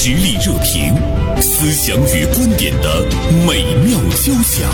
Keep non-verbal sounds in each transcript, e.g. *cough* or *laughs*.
实力热评，思想与观点的美妙交响。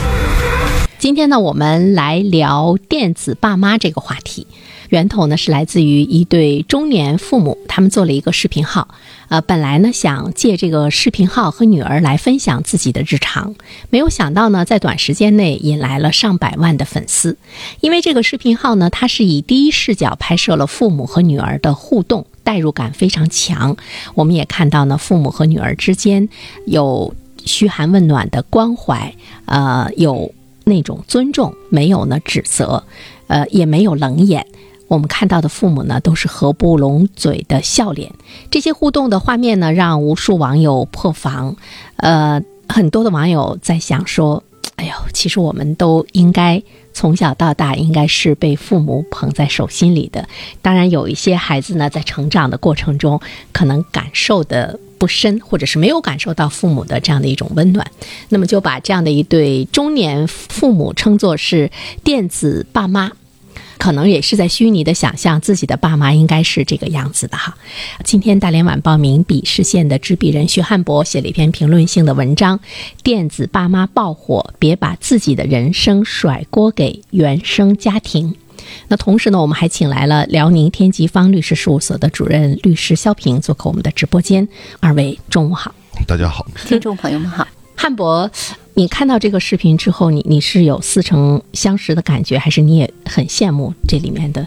今天呢，我们来聊电子爸妈这个话题。源头呢是来自于一对中年父母，他们做了一个视频号。呃，本来呢想借这个视频号和女儿来分享自己的日常，没有想到呢，在短时间内引来了上百万的粉丝。因为这个视频号呢，它是以第一视角拍摄了父母和女儿的互动，代入感非常强。我们也看到呢，父母和女儿之间有嘘寒问暖的关怀，呃，有那种尊重，没有呢指责，呃，也没有冷眼。我们看到的父母呢，都是合不拢嘴的笑脸。这些互动的画面呢，让无数网友破防。呃，很多的网友在想说：“哎呦，其实我们都应该从小到大应该是被父母捧在手心里的。”当然，有一些孩子呢，在成长的过程中，可能感受的不深，或者是没有感受到父母的这样的一种温暖。那么，就把这样的一对中年父母称作是电子爸妈。可能也是在虚拟的想象自己的爸妈应该是这个样子的哈。今天大连晚报名笔视线的执笔人徐汉博写了一篇评论性的文章：电子爸妈爆火，别把自己的人生甩锅给原生家庭。那同时呢，我们还请来了辽宁天吉方律师事务所的主任律师肖平做客我们的直播间。二位中午好，大家好，听众朋友们好，汉博。你看到这个视频之后，你你是有似曾相识的感觉，还是你也很羡慕这里面的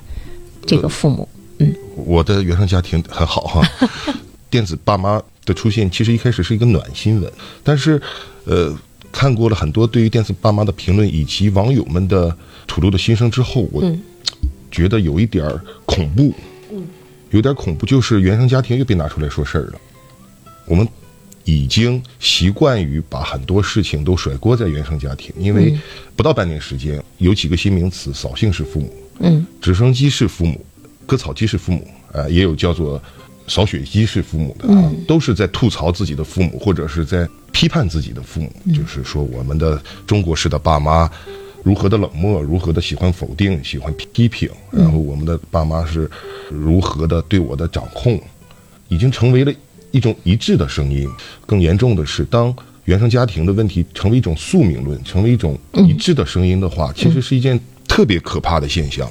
这个父母？嗯，我的原生家庭很好哈。*laughs* 电子爸妈的出现，其实一开始是一个暖新闻，但是，呃，看过了很多对于电子爸妈的评论以及网友们的吐露的心声之后，我觉得有一点儿恐怖，嗯，有点恐怖，就是原生家庭又被拿出来说事儿了。我们。已经习惯于把很多事情都甩锅在原生家庭，因为不到半年时间，有几个新名词：扫兴式父母，嗯，直升机式父母，割草机式父母，呃，也有叫做扫雪机式父母的啊，都是在吐槽自己的父母，或者是在批判自己的父母，就是说我们的中国式的爸妈如何的冷漠，如何的喜欢否定，喜欢批评，然后我们的爸妈是如何的对我的掌控，已经成为了。一种一致的声音，更严重的是，当原生家庭的问题成为一种宿命论，成为一种一致的声音的话，其实是一件特别可怕的现象。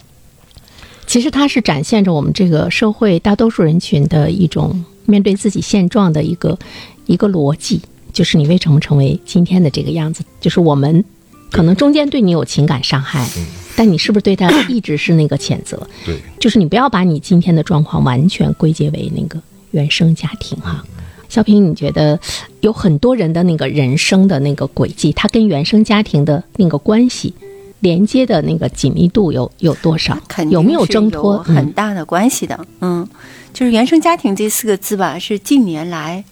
其实它是展现着我们这个社会大多数人群的一种面对自己现状的一个一个逻辑，就是你为什么成为今天的这个样子？就是我们可能中间对你有情感伤害，但你是不是对他一直是那个谴责？对，就是你不要把你今天的状况完全归结为那个。原生家庭哈，小平，你觉得有很多人的那个人生的那个轨迹，他跟原生家庭的那个关系连接的那个紧密度有有多少？有没有挣脱？很大的关系的。嗯，就是原生家庭这四个字吧，是近年来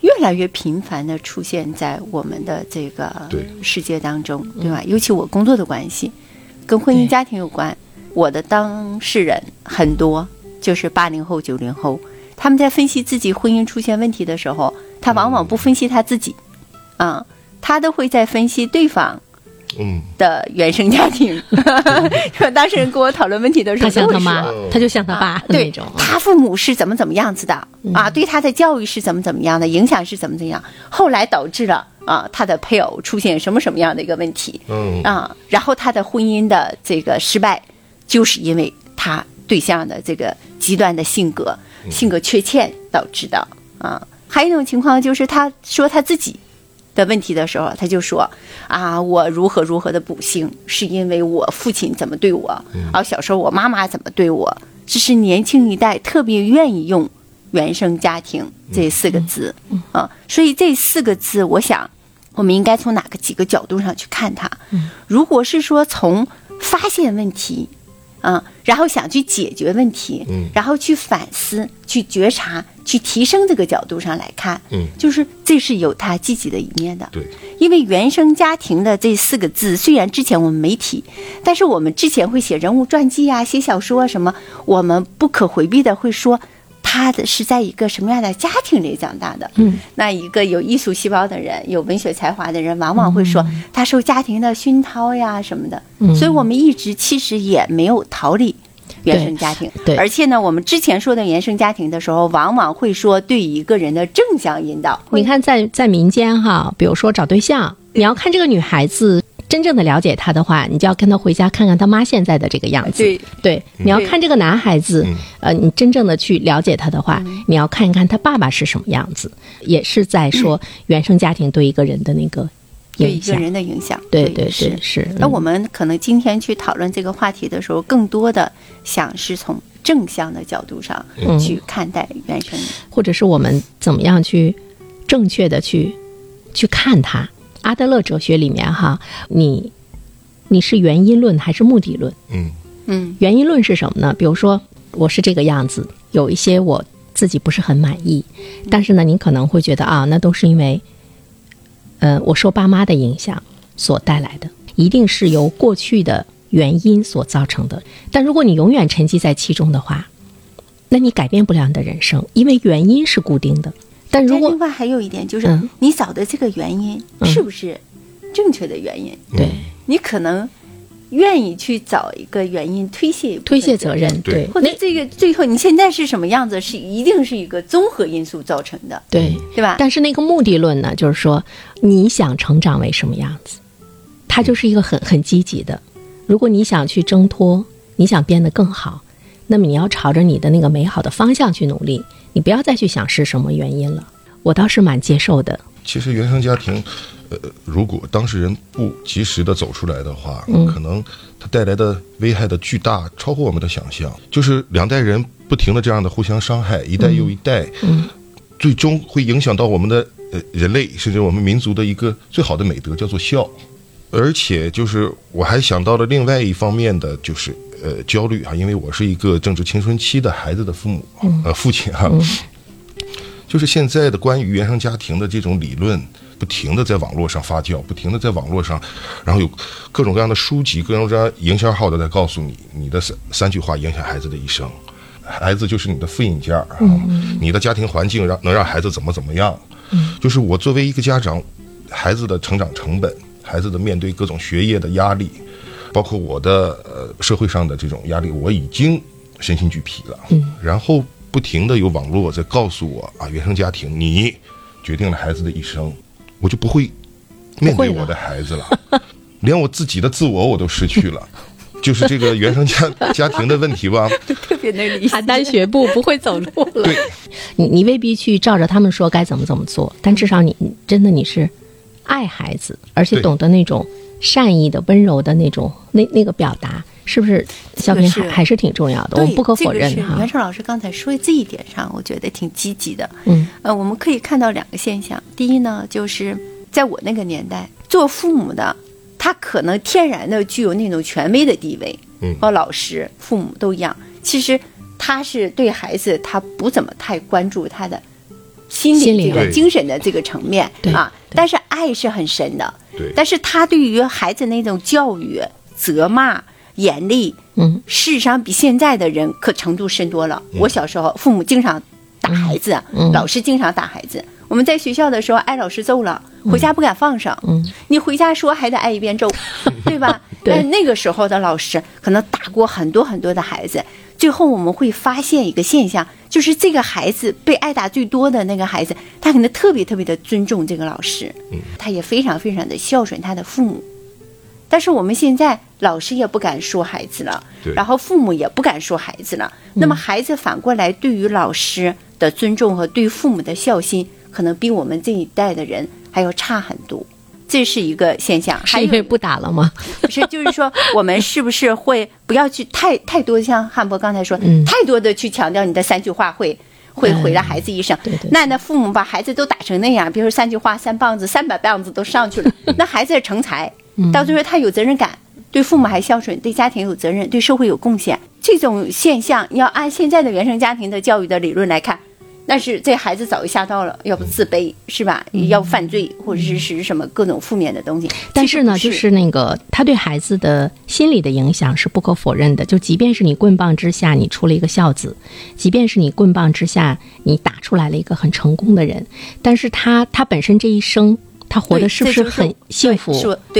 越来越频繁的出现在我们的这个世界当中，对吧？尤其我工作的关系，跟婚姻家庭有关，我的当事人很多，就是八零后、九零后。他们在分析自己婚姻出现问题的时候，他往往不分析他自己，啊，他都会在分析对方，嗯的原生家庭。*laughs* 当事人跟我讨论问题的时候，他像他妈，他就像他爸那种。他父母是怎么怎么样子的啊？对他的教育是怎么怎么样的？影响是怎么怎么样？后来导致了啊，他的配偶出现什么什么样的一个问题？嗯啊，然后他的婚姻的这个失败，就是因为他对象的这个极端的性格。性格缺陷导致的。啊，还有一种情况就是他说他自己的问题的时候，他就说啊，我如何如何的不幸，是因为我父亲怎么对我，啊，小时候我妈妈怎么对我，这是年轻一代特别愿意用原生家庭这四个字。啊，所以这四个字，我想我们应该从哪个几个角度上去看它？如果是说从发现问题。嗯，然后想去解决问题，嗯，然后去反思、去觉察、去提升这个角度上来看，嗯，就是这是有它积极的一面的，对。因为原生家庭的这四个字，虽然之前我们没提，但是我们之前会写人物传记啊、写小说啊什么，我们不可回避的会说。他的是在一个什么样的家庭里长大的？嗯，那一个有艺术细胞的人，有文学才华的人，往往会说他受家庭的熏陶呀什么的。嗯，所以我们一直其实也没有逃离原生家庭。对，而且呢，我们之前说的原生家庭的时候，往往会说对一个人的正向引导。你看，在在民间哈，比如说找对象，你要看这个女孩子。真正的了解他的话，你就要跟他回家看看他妈现在的这个样子。对，对，你要看这个男孩子，呃，你真正的去了解他的话，你要看一看他爸爸是什么样子，也是在说原生家庭对一个人的那个对一个人的影响。对对对，是。那我们可能今天去讨论这个话题的时候，更多的想是从正向的角度上去看待原生，或者是我们怎么样去正确的去去看他。阿德勒哲学里面哈，你你是原因论还是目的论？嗯嗯，原因论是什么呢？比如说我是这个样子，有一些我自己不是很满意，但是呢，你可能会觉得啊，那都是因为，呃，我受爸妈的影响所带来的，一定是由过去的原因所造成的。但如果你永远沉寂在其中的话，那你改变不了你的人生，因为原因是固定的。但如果另外还有一点就是，你找的这个原因是不是正确的原因？对，你可能愿意去找一个原因推卸推卸责任，对，或者这个最后你现在是什么样子，是一定是一个综合因素造成的，对对吧？但是那个目的论呢，就是说你想成长为什么样子，它就是一个很很积极的。如果你想去挣脱，你想变得更好，那么你要朝着你的那个美好的方向去努力。你不要再去想是什么原因了，我倒是蛮接受的。其实原生家庭，呃，如果当事人不及时的走出来的话，可能它带来的危害的巨大超乎我们的想象。就是两代人不停的这样的互相伤害，一代又一代，最终会影响到我们的呃人类，甚至我们民族的一个最好的美德，叫做孝。而且就是我还想到了另外一方面的，就是。呃，焦虑啊，因为我是一个正值青春期的孩子的父母，呃，父亲啊，就是现在的关于原生家庭的这种理论，不停的在网络上发酵，不停的在网络上，然后有各种各样的书籍，各种各样营销号的在告诉你，你的三三句话影响孩子的一生，孩子就是你的复印件啊，你的家庭环境让能让孩子怎么怎么样，就是我作为一个家长，孩子的成长成本，孩子的面对各种学业的压力。包括我的呃社会上的这种压力，我已经身心俱疲了。嗯，然后不停的有网络在告诉我啊，原生家庭你决定了孩子的一生，我就不会面对我的孩子了，*laughs* 连我自己的自我我都失去了，*laughs* 就是这个原生家家庭的问题吧。特别能理解，邯郸学步不会走路了。对，你你未必去照着他们说该怎么怎么做，但至少你真的你是爱孩子，而且懂得那种。善意的、温柔的那种，那那个表达，是不是小平还还是挺重要的？我不可否认哈。袁成老师刚才说这一点上，我觉得挺积极的。嗯，呃，我们可以看到两个现象。第一呢，就是在我那个年代，做父母的，他可能天然的具有那种权威的地位，嗯，和老师、父母都一样。其实他是对孩子，他不怎么太关注他的心理这个精神的这个层面啊，但是爱是很深的。但是他对于孩子那种教育、责骂、严厉，嗯，事实上比现在的人可程度深多了。我小时候，父母经常打孩子，老师经常打孩子。我们在学校的时候挨老师揍了，回家不敢放上。嗯，你回家说还得挨一遍揍，*laughs* 对吧？但那个时候的老师可能打过很多很多的孩子。最后我们会发现一个现象，就是这个孩子被挨打最多的那个孩子，他可能特别特别的尊重这个老师，他也非常非常的孝顺他的父母。但是我们现在老师也不敢说孩子了，然后父母也不敢说孩子了，那么孩子反过来对于老师的尊重和对父母的孝心，可能比我们这一代的人还要差很多。这是一个现象，是因为不打了吗？不是，*laughs* 就是说我们是不是会不要去太太多，像汉博刚才说，太多的去强调你的三句话会会毁了孩子一生。对对。那那父母把孩子都打成那样，比如说三句话、三棒子、三百棒子都上去了，*laughs* 那孩子成才，到最后他有责任感，对父母还孝顺，对家庭有责任，对社会有贡献。这种现象要按现在的原生家庭的教育的理论来看。但是这孩子早就吓到了，要不自卑是吧？要犯罪或者是是什么各种负面的东西。但是呢，就是那个他对孩子的心理的影响是不可否认的。就即便是你棍棒之下你出了一个孝子，即便是你棍棒之下你打出来了一个很成功的人，但是他他本身这一生。他活的是不是很幸福？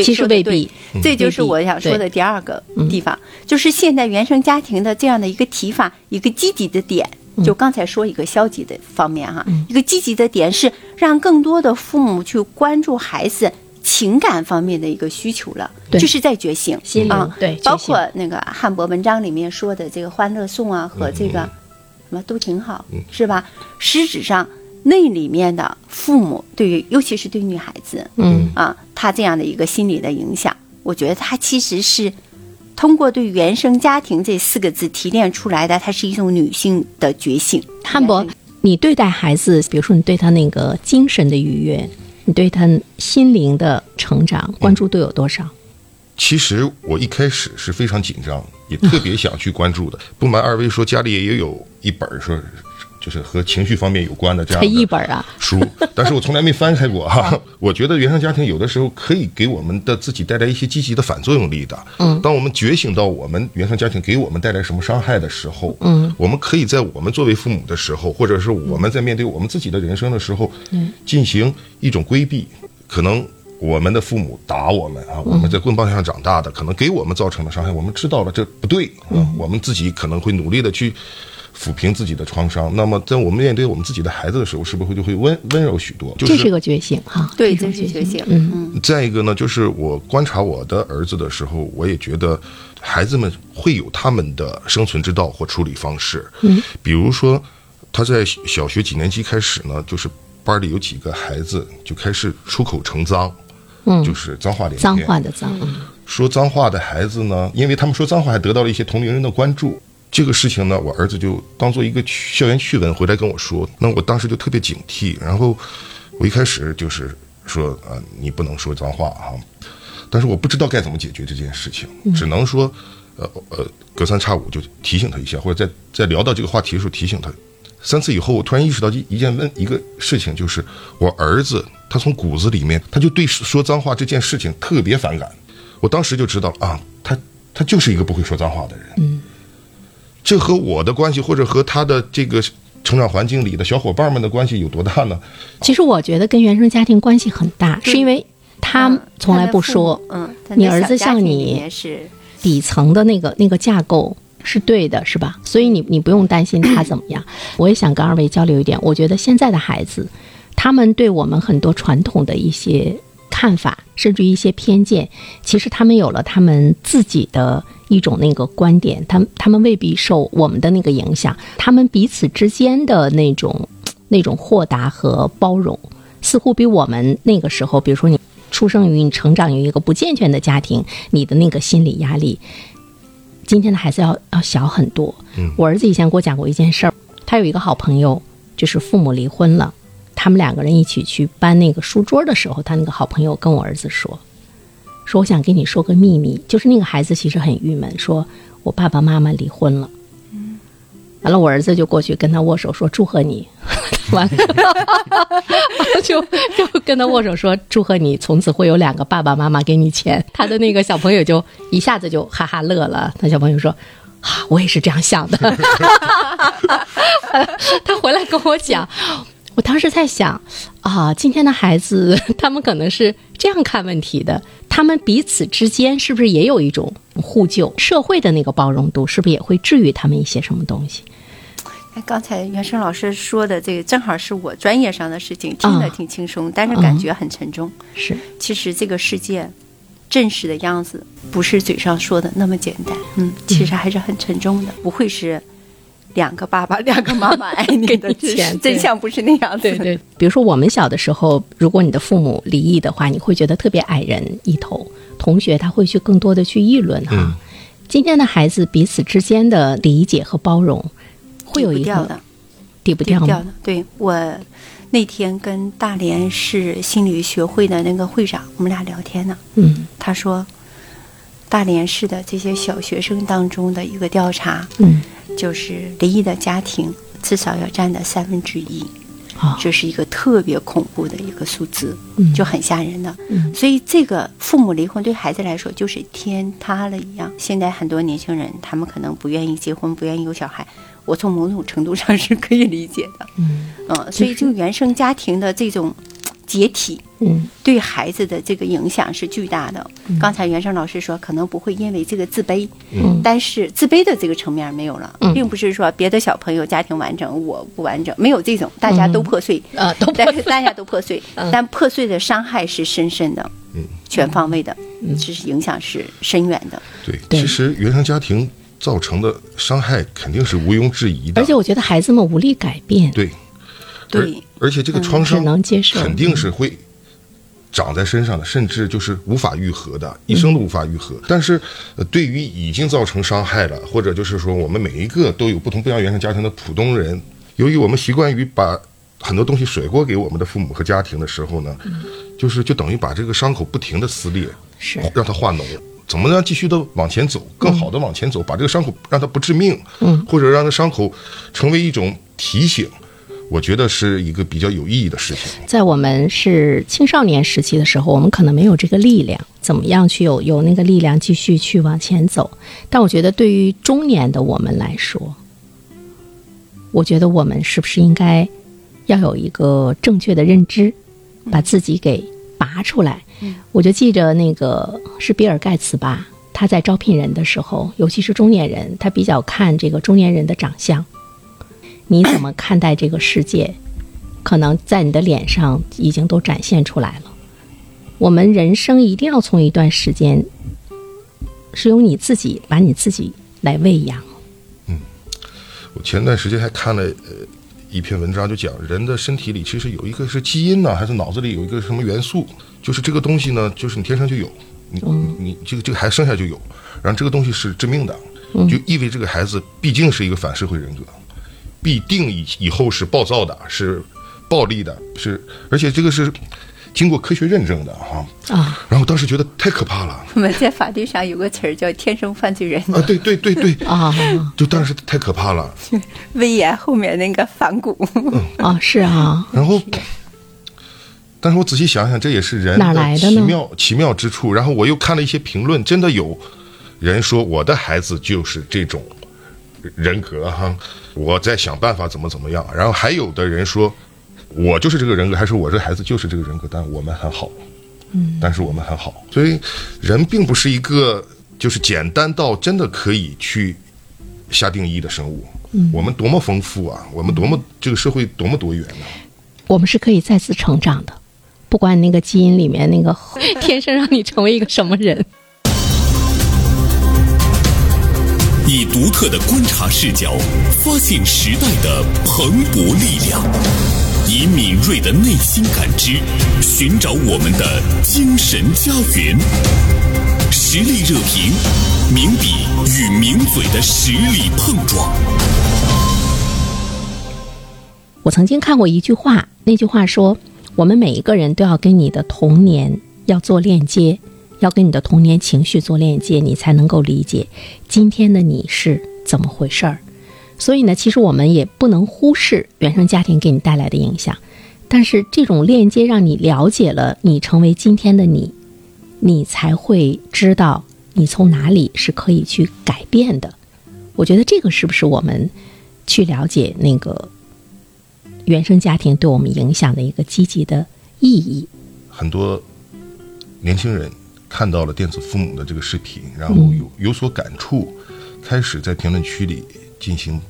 其实未必。这就是我想说的第二个地方，就是现在原生家庭的这样的一个提法，一个积极的点。就刚才说一个消极的方面哈，一个积极的点是让更多的父母去关注孩子情感方面的一个需求了，就是在觉醒啊，对，包括那个汉博文章里面说的这个《欢乐颂》啊和这个什么都挺好，是吧？实质上那里面的父母对于，尤其是对女孩子，嗯。啊，他这样的一个心理的影响，我觉得她其实是。通过对“原生家庭”这四个字提炼出来的，它是一种女性的觉醒。汉博，你对待孩子，比如说你对他那个精神的愉悦，你对他心灵的成长关注度有多少？其实我一开始是非常紧张，也特别想去关注的。不瞒二位说，家里也有一本说。就是和情绪方面有关的这样的一本啊书，但是我从来没翻开过哈。*laughs* 我觉得原生家庭有的时候可以给我们的自己带来一些积极的反作用力的。嗯，当我们觉醒到我们原生家庭给我们带来什么伤害的时候，嗯，我们可以在我们作为父母的时候，或者是我们在面对我们自己的人生的时候，嗯，进行一种规避。可能我们的父母打我们啊，我们在棍棒上长大的，可能给我们造成的伤害，我们知道了这不对啊，我们自己可能会努力的去。抚平自己的创伤，那么在我们面对我们自己的孩子的时候，是不是就会温温柔许多？这是个觉醒哈，对，这是觉醒。嗯嗯。再一个呢，就是我观察我的儿子的时候，我也觉得孩子们会有他们的生存之道或处理方式。嗯。比如说，他在小学几年级开始呢，就是班里有几个孩子就开始出口成脏，嗯，就是脏话连脏话的脏。说脏话的孩子呢，因为他们说脏话，还得到了一些同龄人的关注。这个事情呢，我儿子就当做一个校园趣闻回来跟我说，那我当时就特别警惕。然后我一开始就是说，呃，你不能说脏话哈。但是我不知道该怎么解决这件事情，只能说，呃呃，隔三差五就提醒他一下，或者在在聊到这个话题的时候提醒他。三次以后，我突然意识到一一件问一个事情，就是我儿子他从骨子里面他就对说脏话这件事情特别反感。我当时就知道啊，他他就是一个不会说脏话的人。嗯。这和我的关系，或者和他的这个成长环境里的小伙伴们的关系有多大呢？其实我觉得跟原生家庭关系很大，是因为他从来不说。嗯，你儿子像你是底层的那个那个架构是对的，是吧？所以你你不用担心他怎么样。我也想跟二位交流一点，我觉得现在的孩子，他们对我们很多传统的一些看法，甚至一些偏见，其实他们有了他们自己的。一种那个观点，他们他们未必受我们的那个影响，他们彼此之间的那种 *tsk* 那种豁达和包容，似乎比我们那个时候，比如说你出生于你成长于一个不健全的家庭，你的那个心理压力，今天的孩子要要小很多。我儿子以前给我讲过一件事儿，他有一个好朋友，就是父母离婚了，他们两个人一起去搬那个书桌的时候，他那个好朋友跟我儿子说。说我想跟你说个秘密，就是那个孩子其实很郁闷，说我爸爸妈妈离婚了。完了，我儿子就过去跟他握手，说祝贺你。*laughs* 完了，就就跟他握手说祝贺你，从此会有两个爸爸妈妈给你钱。他的那个小朋友就一下子就哈哈乐了。他小朋友说，我也是这样想的。*laughs* 他回来跟我讲。我当时在想，啊，今天的孩子 *laughs* 他们可能是这样看问题的，他们彼此之间是不是也有一种互救？社会的那个包容度是不是也会治愈他们一些什么东西？哎，刚才袁生老师说的这个正好是我专业上的事情，听得挺轻松，但是感觉很沉重。是，其实这个世界真实的样子不是嘴上说的那么简单，嗯，其实还是很沉重的，不会是。两个爸爸，*laughs* 两个妈妈爱你的钱，真相不是那样子。对对，比如说我们小的时候，如果你的父母离异的话，你会觉得特别矮人一头，同学他会去更多的去议论哈。今天的孩子彼此之间的理解和包容，会有一个抵不掉的。对我那天跟大连市心理学会的那个会长，我们俩聊天呢。嗯，他说，大连市的这些小学生当中的一个调查，嗯。就是离异的家庭至少要占的三分之一，啊，这是一个特别恐怖的一个数字，就很吓人的。所以这个父母离婚对孩子来说就是天塌了一样。现在很多年轻人他们可能不愿意结婚，不愿意有小孩，我从某种程度上是可以理解的。嗯，嗯，所以就原生家庭的这种解体，嗯，对孩子的这个影响是巨大的。刚才袁生老师说，可能不会因为这个自卑，嗯。但是自卑的这个层面没有了，嗯。并不是说别的小朋友家庭完整，我不完整，没有这种，大家都破碎，呃，都 *laughs* 但是大家都破碎，*laughs* 嗯。但破碎的伤害是深深的，嗯，全方位的，其实影响是深远的。对，对。其实原生家庭造成的伤害肯定是毋庸置疑的，而且我觉得孩子们无力改变，对，对而而且这个创伤能接受肯定是会长在身上的，甚至就是无法愈合的，一生都无法愈合。但是，呃，对于已经造成伤害了，或者就是说我们每一个都有不同不一样原生家庭的普通人，由于我们习惯于把很多东西甩锅给我们的父母和家庭的时候呢，就是就等于把这个伤口不停的撕裂，是让它化脓。怎么样继续的往前走，更好的往前走，把这个伤口让它不致命，嗯，或者让这伤口成为一种提醒，我觉得是一个比较有意义的事情。在我们是青少年时期的时候，我们可能没有这个力量，怎么样去有有那个力量继续去往前走？但我觉得对于中年的我们来说，我觉得我们是不是应该要有一个正确的认知，把自己给拔出来？我就记着那个是比尔盖茨吧，他在招聘人的时候，尤其是中年人，他比较看这个中年人的长相。你怎么看待这个世界？可能在你的脸上已经都展现出来了。我们人生一定要从一段时间，是由你自己把你自己来喂养。嗯我前段时间还看了呃一篇文章，就讲人的身体里其实有一个是基因呢，还是脑子里有一个什么元素，就是这个东西呢，就是你天生就有，你你你这个这个孩子生下就有，然后这个东西是致命的，就意味着这个孩子毕竟是一个反社会人格，必定以以后是暴躁的，是暴力的，是而且这个是经过科学认证的哈。啊，然后当时觉得太可怕了我们在法律上有个词儿叫“天生犯罪人啊！对对对对，*laughs* 啊就当时太可怕了。”，威严后面那个反骨。啊，是啊，然后，但是我仔细想想，这也是人哪来的呢奇妙奇妙之处。然后我又看了一些评论，真的有人说我的孩子就是这种人格哈，我在想办法怎么怎么样。然后还有的人说我就是这个人格，还是我这孩子就是这个人格，但我们很好，嗯，但是我们很好。所以人并不是一个就是简单到真的可以去下定义的生物。嗯，我们多么丰富啊！我们多么这个社会多么多元啊、我们是可以再次成长的，不管那个基因里面那个 *laughs* 天生让你成为一个什么人。独特的观察视角，发现时代的蓬勃力量；以敏锐的内心感知，寻找我们的精神家园。实力热评，名笔与名嘴的实力碰撞。我曾经看过一句话，那句话说：“我们每一个人都要跟你的童年要做链接，要跟你的童年情绪做链接，你才能够理解今天的你是怎么回事儿。”所以呢，其实我们也不能忽视原生家庭给你带来的影响，但是这种链接让你了解了你成为今天的你，你才会知道你从哪里是可以去改变的。我觉得这个是不是我们去了解那个原生家庭对我们影响的一个积极的意义？很多年轻人看到了电子父母的这个视频，然后有有所感触，开始在评论区里进行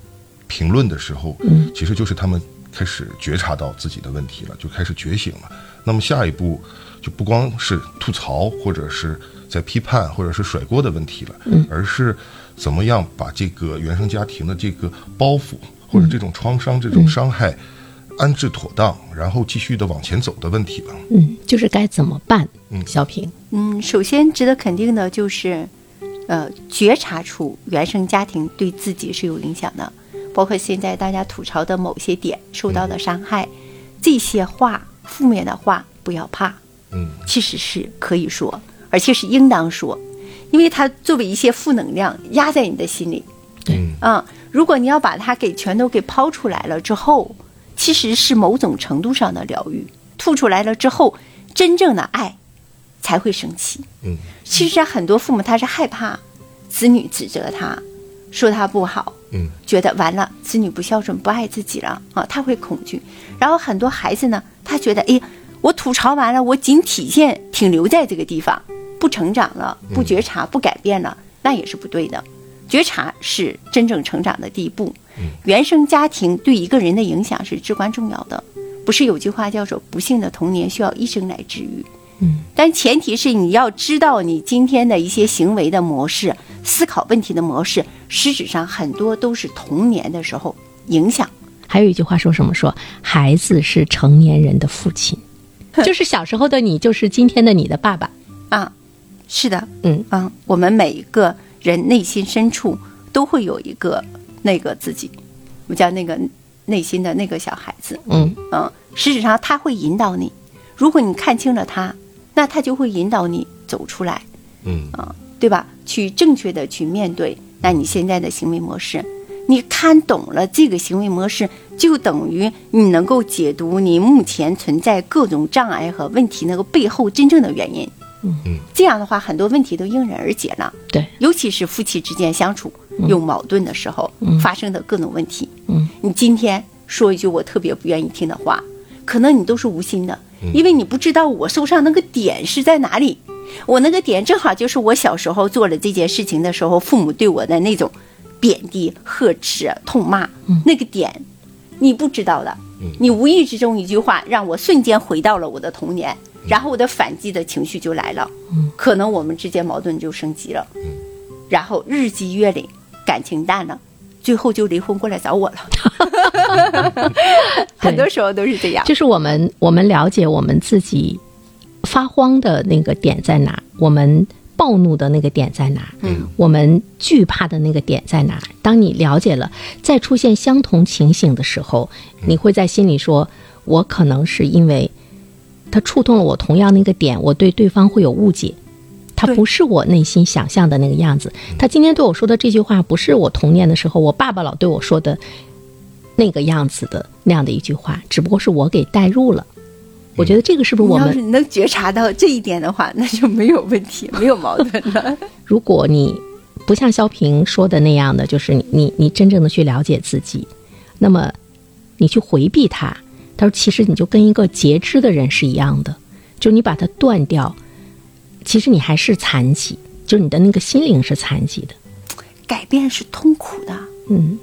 评论的时候，嗯，其实就是他们开始觉察到自己的问题了，就开始觉醒了。那么下一步就不光是吐槽，或者是在批判，或者是甩锅的问题了，嗯，而是怎么样把这个原生家庭的这个包袱或者这种创伤、这种伤害安置妥当，然后继续的往前走的问题吧。嗯，就是该怎么办？嗯。小平，嗯，首先值得肯定的就是，呃，觉察出原生家庭对自己是有影响的，包括现在大家吐槽的某些点受到的伤害，这些话负面的话不要怕，嗯，其实是可以说，而且是应当说，因为它作为一些负能量压在你的心里，嗯嗯，如果你要把它给全都给抛出来了之后，其实是某种程度上的疗愈。吐出来了之后，真正的爱才会升起。嗯，其实很多父母他是害怕子女指责他，说他不好，嗯，觉得完了子女不孝顺不爱自己了啊，他会恐惧。然后很多孩子呢，他觉得哎，我吐槽完了，我仅体现停留在这个地方，不成长了，不觉察，不改变了，那也是不对的。觉察是真正成长的第一步。原生家庭对一个人的影响是至关重要的。不是有句话叫做“不幸的童年需要一生来治愈”。嗯，但前提是你要知道，你今天的一些行为的模式、思考问题的模式，实质上很多都是童年的时候影响。还有一句话说什么？说孩子是成年人的父亲，就是小时候的你，就是今天的你的爸爸。啊，是的，嗯啊，我们每一个人内心深处都会有一个那个自己，我们叫那个内心的那个小孩子。嗯嗯，实质上他会引导你，如果你看清了他，那他就会引导你走出来，嗯啊，对吧？去正确的去面对，那你现在的行为模式，你看懂了这个行为模式，就等于你能够解读你目前存在各种障碍和问题那个背后真正的原因。嗯。这样的话，很多问题都迎刃而解了。对，尤其是夫妻之间相处有矛盾的时候，发生的各种问题。嗯，你今天说一句我特别不愿意听的话，可能你都是无心的，因为你不知道我受伤那个点是在哪里。我那个点正好就是我小时候做了这件事情的时候，父母对我的那种贬低、呵斥、痛骂，那个点你不知道的。你无意之中一句话，让我瞬间回到了我的童年，然后我的反击的情绪就来了，可能我们之间矛盾就升级了，然后日积月累，感情淡了，最后就离婚过来找我了。*laughs* 很多时候都是这样。就是我们我们了解我们自己发慌的那个点在哪，我们暴怒的那个点在哪，嗯，我们惧怕的那个点在哪。当你了解了，再出现相同情形的时候，你会在心里说：“我可能是因为他触动了我同样那个点，我对对方会有误解。”他不是我内心想象的那个样子。他今天对我说的这句话，不是我童年的时候我爸爸老对我说的那个样子的那样的一句话，只不过是我给带入了。我觉得这个是不是我们要是能觉察到这一点的话，那就没有问题，没有矛盾了。*laughs* 如果你不像肖平说的那样的，就是你你你真正的去了解自己，那么你去回避它，他说其实你就跟一个截肢的人是一样的，就你把它断掉，其实你还是残疾，就是你的那个心灵是残疾的。改变是痛苦的，嗯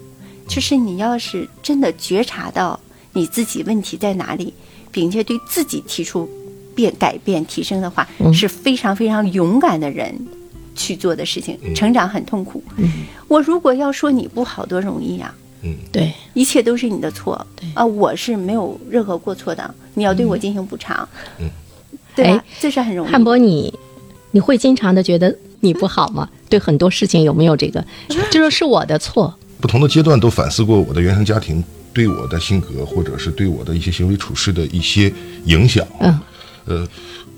就是你要是真的觉察到你自己问题在哪里，并且对自己提出变改变提升的话，是非常非常勇敢的人去做的事情。成长很痛苦。我如果要说你不好，多容易呀、嗯，对，一切都是你的错对啊！我是没有任何过错的，你要对我进行补偿，嗯对？这是很容易。汉博你你会经常的觉得你不好吗？*laughs* 对很多事情有没有这个，就说是我的错？不同的阶段都反思过我的原生家庭对我的性格，或者是对我的一些行为处事的一些影响。嗯，呃，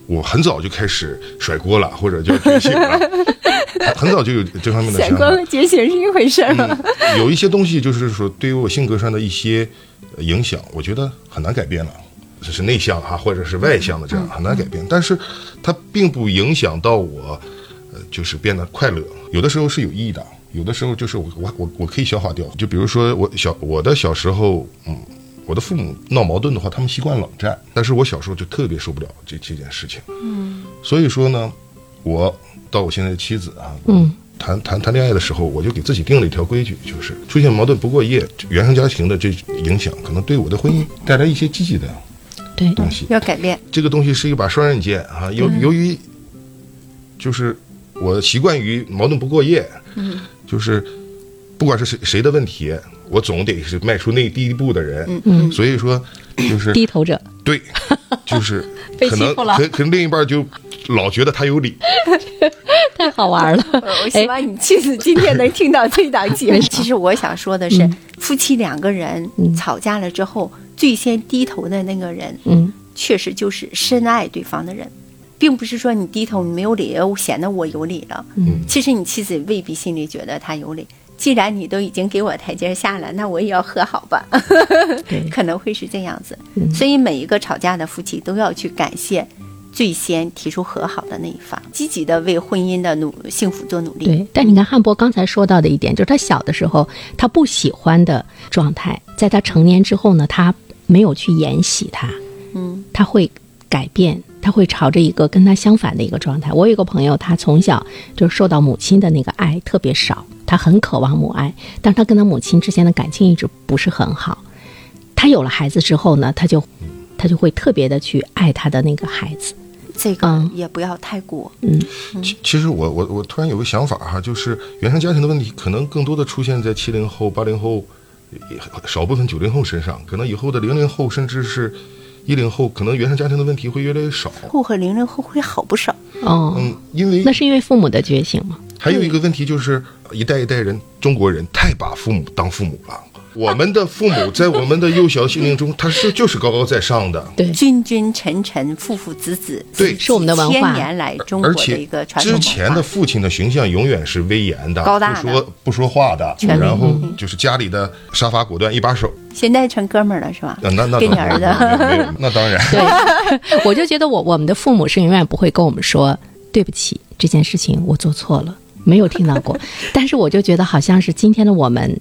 我很早就开始甩锅了，或者叫觉醒了，*laughs* 很早就有这方面的闪想法。光觉醒是一回事儿吗？有一些东西就是说对于我性格上的一些呃影响，我觉得很难改变了。这是内向哈，或者是外向的这样很难改变，但是它并不影响到我，呃，就是变得快乐。有的时候是有意义的，有的时候就是我我我我可以消化掉。就比如说我小我的小时候，嗯，我的父母闹矛盾的话，他们习惯冷战，但是我小时候就特别受不了这这件事情。嗯，所以说呢，我到我现在的妻子啊，嗯。谈谈谈恋爱的时候，我就给自己定了一条规矩，就是出现矛盾不过夜，原生家庭的这影响可能对我的婚姻带来一些积极的对，东西。要改变。这个东西是一把双刃剑啊，由由于就是我习惯于矛盾不过夜，嗯，就是不管是谁谁的问题，我总得是迈出那第一步的人，嗯，所以说就是低头者。对，就是 *laughs* 可能可可能另一半就老觉得他有理，*laughs* 太好玩了。我希望你妻子今天能听到这档节目。*laughs* 其实我想说的是，夫妻两个人吵架了之后，最先低头的那个人，嗯，确实就是深爱对方的人，并不是说你低头你没有理，显得我有理了。嗯，其实你妻子未必心里觉得他有理。既然你都已经给我台阶下了，那我也要和好吧。对 *laughs* 可能会是这样子。所以每一个吵架的夫妻都要去感谢最先提出和好的那一方，积极的为婚姻的努幸福做努力。对，但你看汉博刚才说到的一点，就是他小的时候他不喜欢的状态，在他成年之后呢，他没有去沿袭他，嗯，他会改变，他会朝着一个跟他相反的一个状态。我有一个朋友，他从小就受到母亲的那个爱特别少，他很渴望母爱，但是他跟他母亲之间的感情一直不是很好。他有了孩子之后呢，他就他就会特别的去爱他的那个孩子。这个嗯也不要太过。嗯其其实我我我突然有个想法哈，就是原生家庭的问题可能更多的出现在七零后、八零后，也少部分九零后身上，可能以后的零零后甚至是一零后，可能原生家庭的问题会越来越少。后和零零后会好不少。哦，嗯，因为那是因为父母的觉醒吗？还有一个问题就是，一代一代人，中国人太把父母当父母了。我们的父母在我们的幼小心灵中，他是就是高高在上的，对，君君臣臣，父父子子，对是我们的文化千年来中国的而且一个传统之前的。父亲的形象永远是威严的、高大的不说不说话的，然后就是家里的杀伐果断一把手。现在成哥们儿了是吧？那那那跟你儿子，*laughs* 那当然。对，我就觉得我我们的父母是永远不会跟我们说对不起，这件事情我做错了，没有听到过。但是我就觉得好像是今天的我们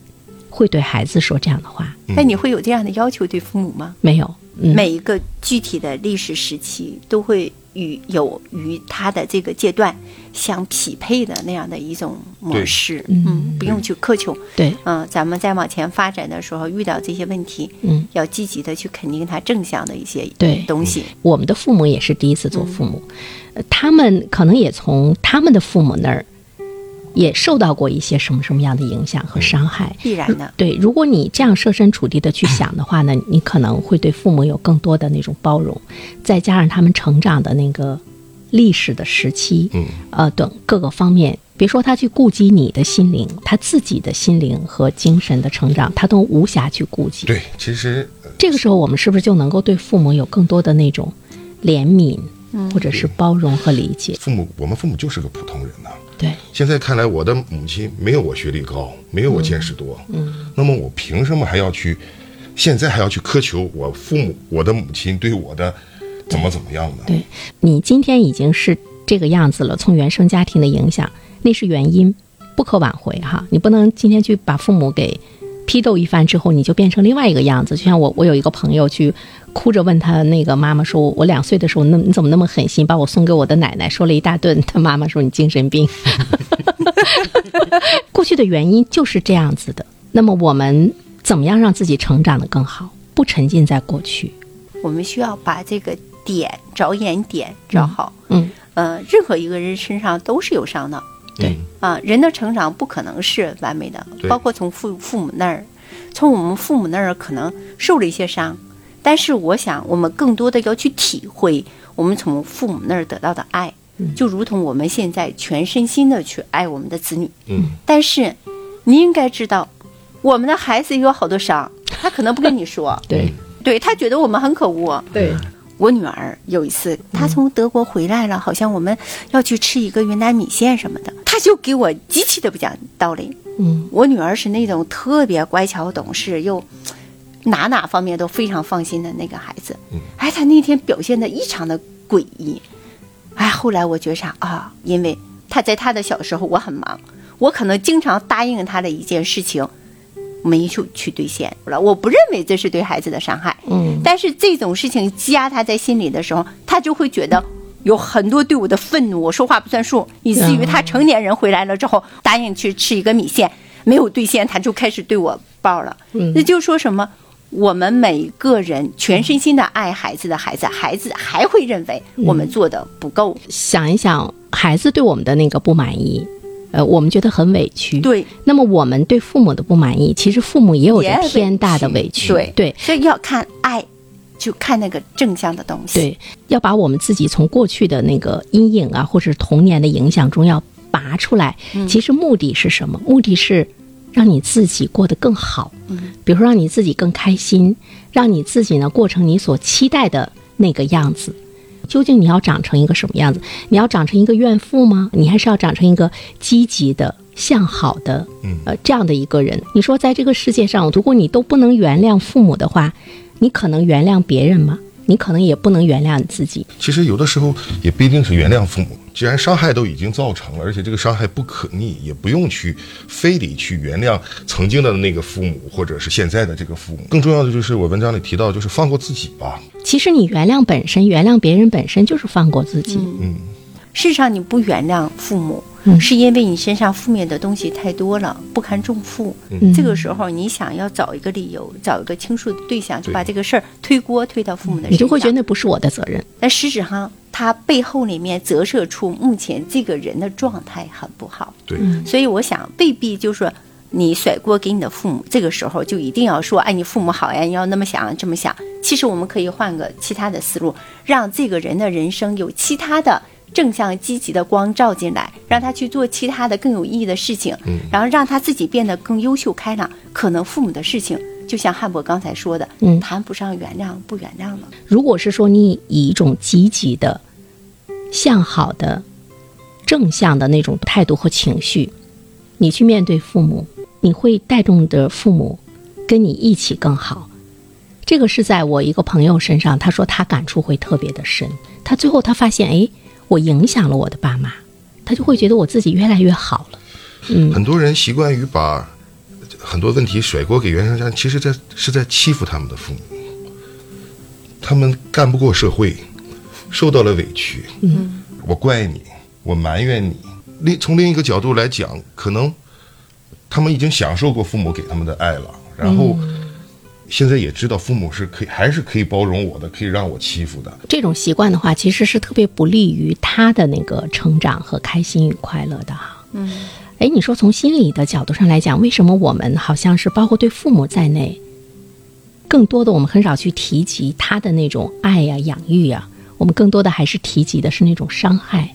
会对孩子说这样的话，那你会有这样的要求对父母吗？没有，嗯，每一个具体的历史时期都会与有与他的这个阶段相匹配的那样的一种模式，嗯，不用去苛求，对，嗯，咱们在往前发展的时候遇到这些问题，嗯，要积极的去肯定他正向的一些对东西，我们的父母也是第一次做父母，呃他们可能也从他们的父母那儿也受到过一些什么什么样的影响和伤害。必然的。对，如果你这样设身处地的去想的话呢，你可能会对父母有更多的那种包容，再加上他们成长的那个历史的时期，嗯，呃等各个方面，别说他去顾及你的心灵，他自己的心灵和精神的成长，他都无暇去顾及。对，其实呃这个时候，我们是不是就能够对父母有更多的那种怜悯，或者是包容和理解？父母，我们父母就是个普通人呐、对，现在看来，我的母亲没有我学历高，没有我见识多，嗯，那么我凭什么还要去，现在还要去苛求我父母、我的母亲对我的怎么怎么样呢？对你今天已经是这个样子了，从原生家庭的影响，那是原因，不可挽回哈。你不能今天去把父母给批斗一番之后，你就变成另外一个样子。就像我，我有一个朋友去哭着问他那个妈妈说：“我两岁的时候，那你怎么那么狠心，把我送给我的奶奶？”说了一大顿，他妈妈说：“你精神病。” *laughs* 过去的原因就是这样子的。那么我们怎么样让自己成长的更好？不沉浸在过去。我们需要把这个点着眼点找好。嗯，呃，任何一个人身上都是有伤的。对，啊，人的成长不可能是完美的，包括从父父母那儿，从我们父母那儿可能受了一些伤，但是我想我们更多的要去体会我们从父母那儿得到的爱，就如同我们现在全身心的去爱我们的子女。嗯，但是你应该知道，我们的孩子也有好多伤，他可能不跟你说，*laughs* 对。对他觉得我们很可恶。对，我女儿有一次，她从德国回来了，好像我们要去吃一个云南米线什么的，她就给我极其的不讲道理。嗯我女儿是那种特别乖巧懂事，又哪哪方面都非常放心的那个孩子。哎，她那天表现的异常的诡异。哎，后来我觉察啊，因为她在她的小时候，我很忙，我可能经常答应她的一件事情，没有去兑现了。我不认为这是对孩子的伤害。嗯，但是这种事情积压他在心里的时候，他就会觉得有很多对我的愤怒，我说话不算数，以至于他成年人回来了之后，答应去吃一个米线，没有兑现，他就开始对我爆了。那就说什么？我们每个人全身心的爱孩子的孩子，孩子还会认为我们做的不够。想一想，孩子对我们的那个不满意，呃，我们觉得很委屈。。对，那么我们对父母的不满意，其实父母也有着天大的屈委屈。对对所以要看爱，就看那个正向的东西。对，要把我们自己从过去的那个阴影啊，或者是童年的影响中要拔出来。其实目的是什么？目的是让你自己过得更好。嗯，比如说让你自己更开心，让你自己呢过成你所期待的那个样子。究竟你要长成一个什么样子？你要长成一个怨妇吗？你还是要长成一个积极的、向好的，嗯呃，这样的一个人？你说在这个世界上，如果你都不能原谅父母的话，你可能原谅别人吗？你可能也不能原谅你自己。其实有的时候也不一定是原谅父母，既然伤害都已经造成了，而且这个伤害不可逆，也不用去非得去原谅曾经的那个父母，或者是现在的这个父母。更重要的就是我文章里提到，就是放过自己吧。其实你原谅本身，原谅别人本身就是放过自己。嗯，事实上，你不原谅父母，嗯是因为你身上负面的东西太多了，不堪重负。嗯这个时候，你想要找一个理由，找一个倾诉的对象，就把这个事儿推锅推到父母的身上，你就会觉得那不是我的责任。但实质上，它背后里面折射出目前这个人的状态很不好。对，所以我想，未必就是说你甩锅给你的父母，这个时候就一定要说，哎，你父母好呀，你要那么想这么想。其实我们可以换个其他的思路，让这个人的人生有其他的正向积极的光照进来，让他去做其他的更有意义的事情，然后让他自己变得更优秀开朗。可能父母的事情，就像汉博刚才说的，嗯谈不上原谅不原谅了。如果是说你以一种积极的、向好的、正向的那种态度和情绪，你去面对父母，你会带动着父母跟你一起更好。这个是在我一个朋友身上，他说他感触会特别的深。他最后他发现，哎，我影响了我的爸妈，他就会觉得我自己越来越好了。很多人习惯于把很多问题甩锅给原生家庭，其实这是在欺负他们的父母。他们干不过社会，受到了委屈，嗯，我怪你，我埋怨你。另从另一个角度来讲，可能他们已经享受过父母给他们的爱了，然后现在也知道父母是可以，还是可以包容我的，可以让我欺负的。这种习惯的话，其实是特别不利于他的那个成长和开心与快乐的哈。嗯，哎，你说从心理的角度上来讲，为什么我们好像是包括对父母在内，更多的我们很少去提及他的那种爱呀、养育呀，我们更多的还是提及的是那种伤害。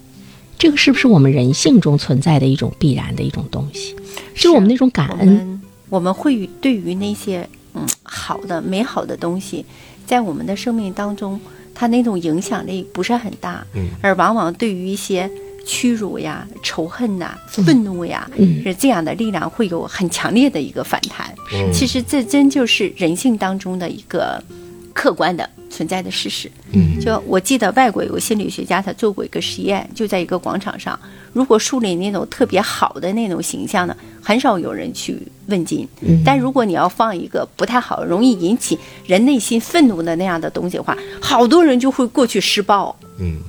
这个是不是我们人性中存在的一种必然的一种东西？就是我们那种感恩。我们我们会与对于那些嗯好的美好的东西，在我们的生命当中，它那种影响力不是很大，嗯。而往往对于一些屈辱呀、仇恨呐、愤怒呀，嗯。是这样的力量会有很强烈的一个反弹。嗯。其实这真就是人性当中的一个客观的存在的事实。嗯就我记得外国有个心理学家，他做过一个实验，就在一个广场上，如果树立那种特别好的那种形象呢，很少有人去问津。但如果你要放一个不太好、容易引起人内心愤怒的那样的东西的话，好多人就会过去施暴。嗯，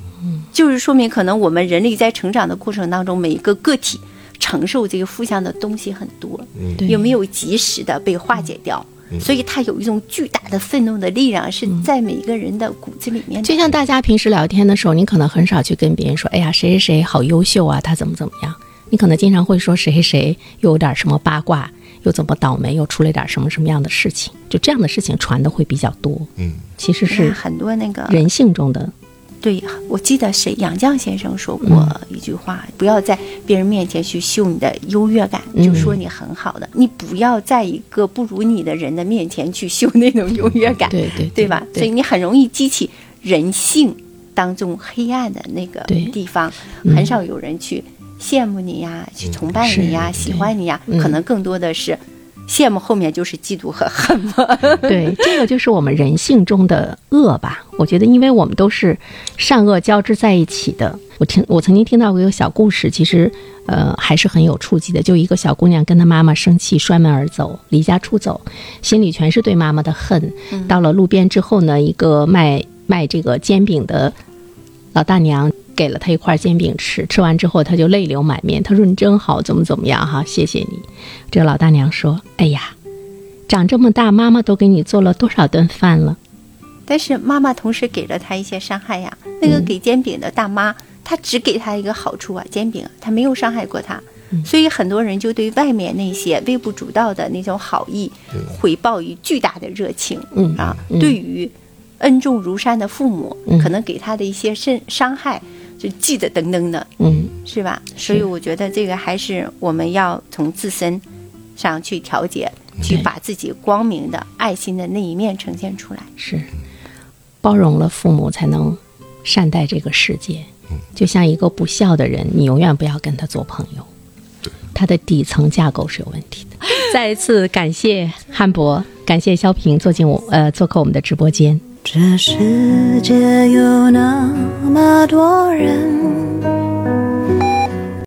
就是说明可能我们人类在成长的过程当中，每一个个体承受这个负向的东西很多，对有没有及时的被化解掉？所以他有一种巨大的愤怒的力量，是在每一个人的骨子里面的。就像大家平时聊天的时候，你可能很少去跟别人说：“哎呀，谁谁谁好优秀啊，他怎么怎么样。”你可能经常会说谁谁谁又有点什么八卦，又怎么倒霉，又出了点什么什么样的事情。就这样的事情传的会比较多。嗯，其实是 *laughs* 很多那个人性中的对，我记得谁杨绛先生说过一句话：不要在别人面前去秀你的优越感，就说你很好的，你不要在一个不如你的人的面前去秀那种优越感，对对对吧？所以你很容易激起人性当中黑暗的那个地方，很少有人去羡慕你呀，去崇拜你呀，喜欢你呀，嗯。可能更多的是羡慕，后面就是嫉妒和恨嘛。*laughs* 对，这个就是我们人性中的恶吧。我觉得，因为我们都是善恶交织在一起的。我听我曾经听到过一个小故事，其实呃还是很有触及的。就一个小姑娘跟她妈妈生气，摔门而走，离家出走，心里全是对妈妈的恨。到了路边之后呢，一个卖卖这个煎饼的老大娘给了他一块煎饼吃，吃完之后他就泪流满面，他说：“你真好，怎么怎么样哈，谢谢你。”这个老大娘说：“哎呀。”长这么大，妈妈都给你做了多少顿饭了？但是妈妈同时给了他一些伤害呀。那个给煎饼的大妈，她只给他一个好处啊，煎饼，她没有伤害过他。所以很多人就对外面那些微不足道的那种好意，回报以巨大的热情。嗯啊，嗯对于恩重如山的父母，嗯可能给他的一些伤伤害，就记得噔噔的，嗯，是吧？所以我觉得这个还是我们要从自身上去调节，去把自己光明的、爱心的那一面呈现出来。是包容了父母，才能善待这个世界。就像一个不孝的人，你永远不要跟他做朋友，他的底层架构是有问题的。*laughs* 再一次感谢汉博，感谢肖平坐进我呃做客我们的直播间。这世界有那么多人。